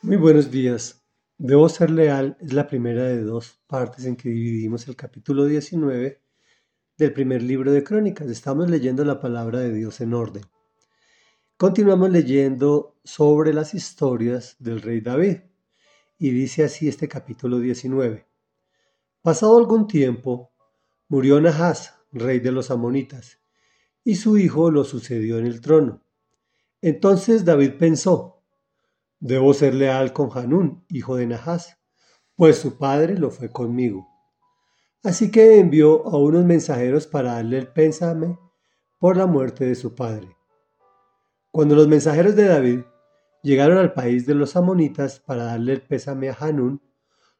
Muy buenos días. Debo ser leal es la primera de dos partes en que dividimos el capítulo 19 del primer libro de Crónicas. Estamos leyendo la palabra de Dios en orden. Continuamos leyendo sobre las historias del rey David y dice así este capítulo 19. Pasado algún tiempo, murió Nahas, rey de los amonitas, y su hijo lo sucedió en el trono. Entonces David pensó, Debo ser leal con Hanún, hijo de Nahas, pues su padre lo fue conmigo. Así que envió a unos mensajeros para darle el pésame por la muerte de su padre. Cuando los mensajeros de David llegaron al país de los amonitas para darle el pésame a Hanún,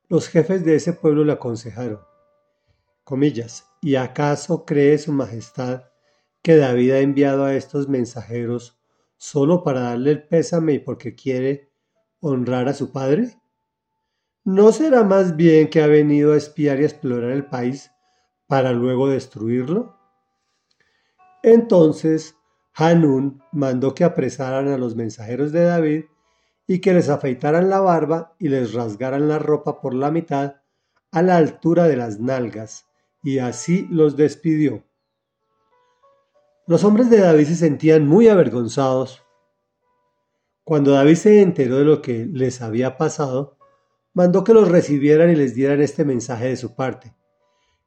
los jefes de ese pueblo le aconsejaron, comillas, ¿y acaso cree su majestad que David ha enviado a estos mensajeros solo para darle el pésame y porque quiere honrar a su padre? ¿No será más bien que ha venido a espiar y a explorar el país para luego destruirlo? Entonces Hanún mandó que apresaran a los mensajeros de David y que les afeitaran la barba y les rasgaran la ropa por la mitad a la altura de las nalgas, y así los despidió. Los hombres de David se sentían muy avergonzados cuando David se enteró de lo que les había pasado, mandó que los recibieran y les dieran este mensaje de su parte.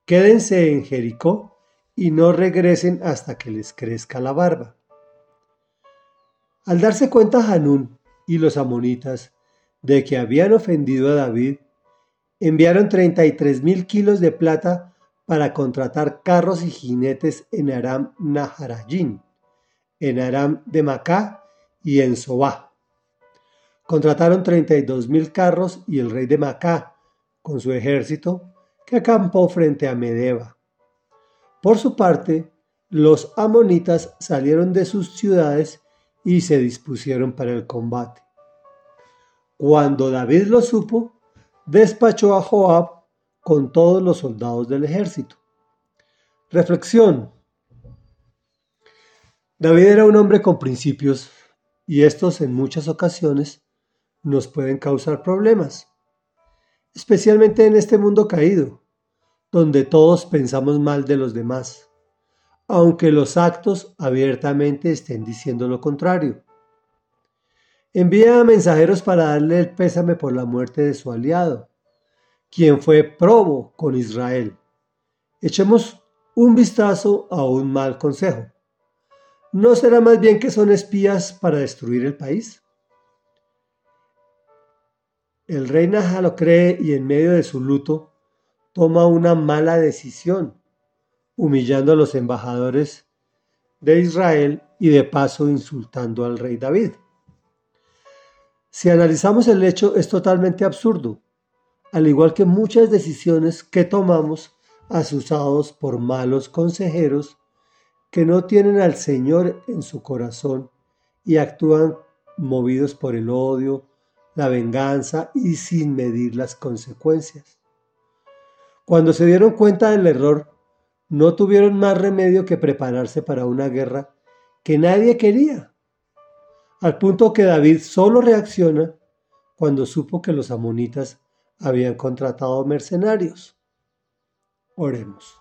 Quédense en Jericó y no regresen hasta que les crezca la barba. Al darse cuenta Hanún y los amonitas de que habían ofendido a David, enviaron 33 mil kilos de plata para contratar carros y jinetes en Aram Naharayín, en Aram de Macá y en Sobá contrataron 32 mil carros y el rey de Macá, con su ejército, que acampó frente a Medeba. Por su parte, los amonitas salieron de sus ciudades y se dispusieron para el combate. Cuando David lo supo, despachó a Joab con todos los soldados del ejército. Reflexión. David era un hombre con principios y estos en muchas ocasiones nos pueden causar problemas, especialmente en este mundo caído, donde todos pensamos mal de los demás, aunque los actos abiertamente estén diciendo lo contrario. Envía mensajeros para darle el pésame por la muerte de su aliado, quien fue probo con Israel. Echemos un vistazo a un mal consejo. ¿No será más bien que son espías para destruir el país? El rey Naja lo cree y en medio de su luto toma una mala decisión, humillando a los embajadores de Israel y de paso insultando al rey David. Si analizamos el hecho es totalmente absurdo, al igual que muchas decisiones que tomamos asusados por malos consejeros que no tienen al Señor en su corazón y actúan movidos por el odio, la venganza y sin medir las consecuencias. Cuando se dieron cuenta del error, no tuvieron más remedio que prepararse para una guerra que nadie quería, al punto que David solo reacciona cuando supo que los amonitas habían contratado mercenarios. Oremos.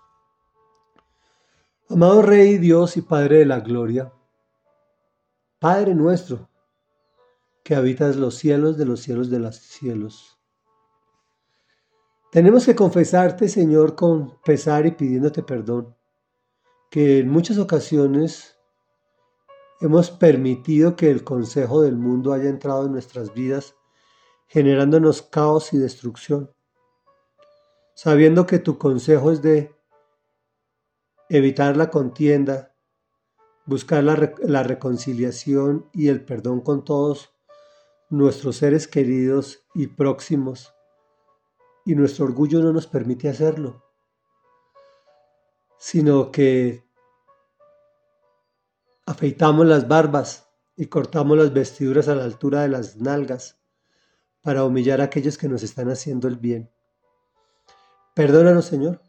Amado Rey, Dios y Padre de la Gloria, Padre nuestro, que habitas los cielos de los cielos de los cielos. Tenemos que confesarte, Señor, con pesar y pidiéndote perdón, que en muchas ocasiones hemos permitido que el consejo del mundo haya entrado en nuestras vidas, generándonos caos y destrucción, sabiendo que tu consejo es de evitar la contienda, buscar la, la reconciliación y el perdón con todos nuestros seres queridos y próximos, y nuestro orgullo no nos permite hacerlo, sino que afeitamos las barbas y cortamos las vestiduras a la altura de las nalgas para humillar a aquellos que nos están haciendo el bien. Perdónanos, Señor.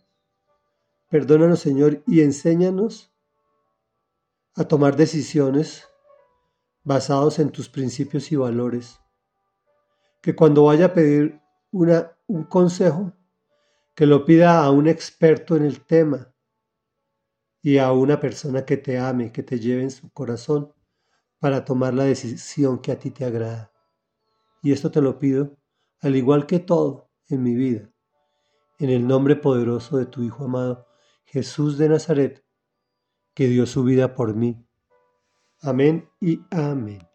Perdónanos, Señor, y enséñanos a tomar decisiones basados en tus principios y valores. que cuando vaya a pedir una, un consejo, que lo pida a un experto en el tema y a una persona que te ame, que te lleve en su corazón para tomar la decisión que a ti te agrada. Y esto te lo pido, al igual que todo en mi vida, en el nombre poderoso de tu Hijo amado, Jesús de Nazaret, que dio su vida por mí. Amén y amén.